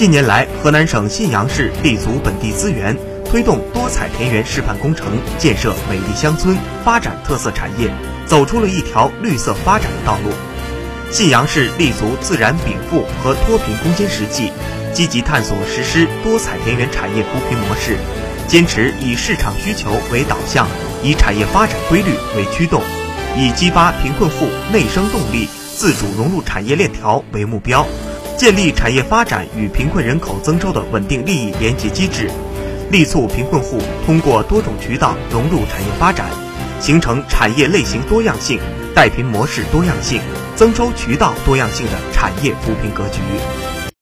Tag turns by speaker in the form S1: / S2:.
S1: 近年来，河南省信阳市立足本地资源，推动多彩田园示范工程，建设美丽乡村，发展特色产业，走出了一条绿色发展的道路。信阳市立足自然禀赋和脱贫攻坚实际，积极探索实施多彩田园产业扶贫模式，坚持以市场需求为导向，以产业发展规律为驱动，以激发贫困户内生动力、自主融入产业链条为目标。建立产业发展与贫困人口增收的稳定利益联结机制，力促贫困户通过多种渠道融入产业发展，形成产业类型多样性、带贫模式多样性、增收渠道多样性的产业扶贫格局。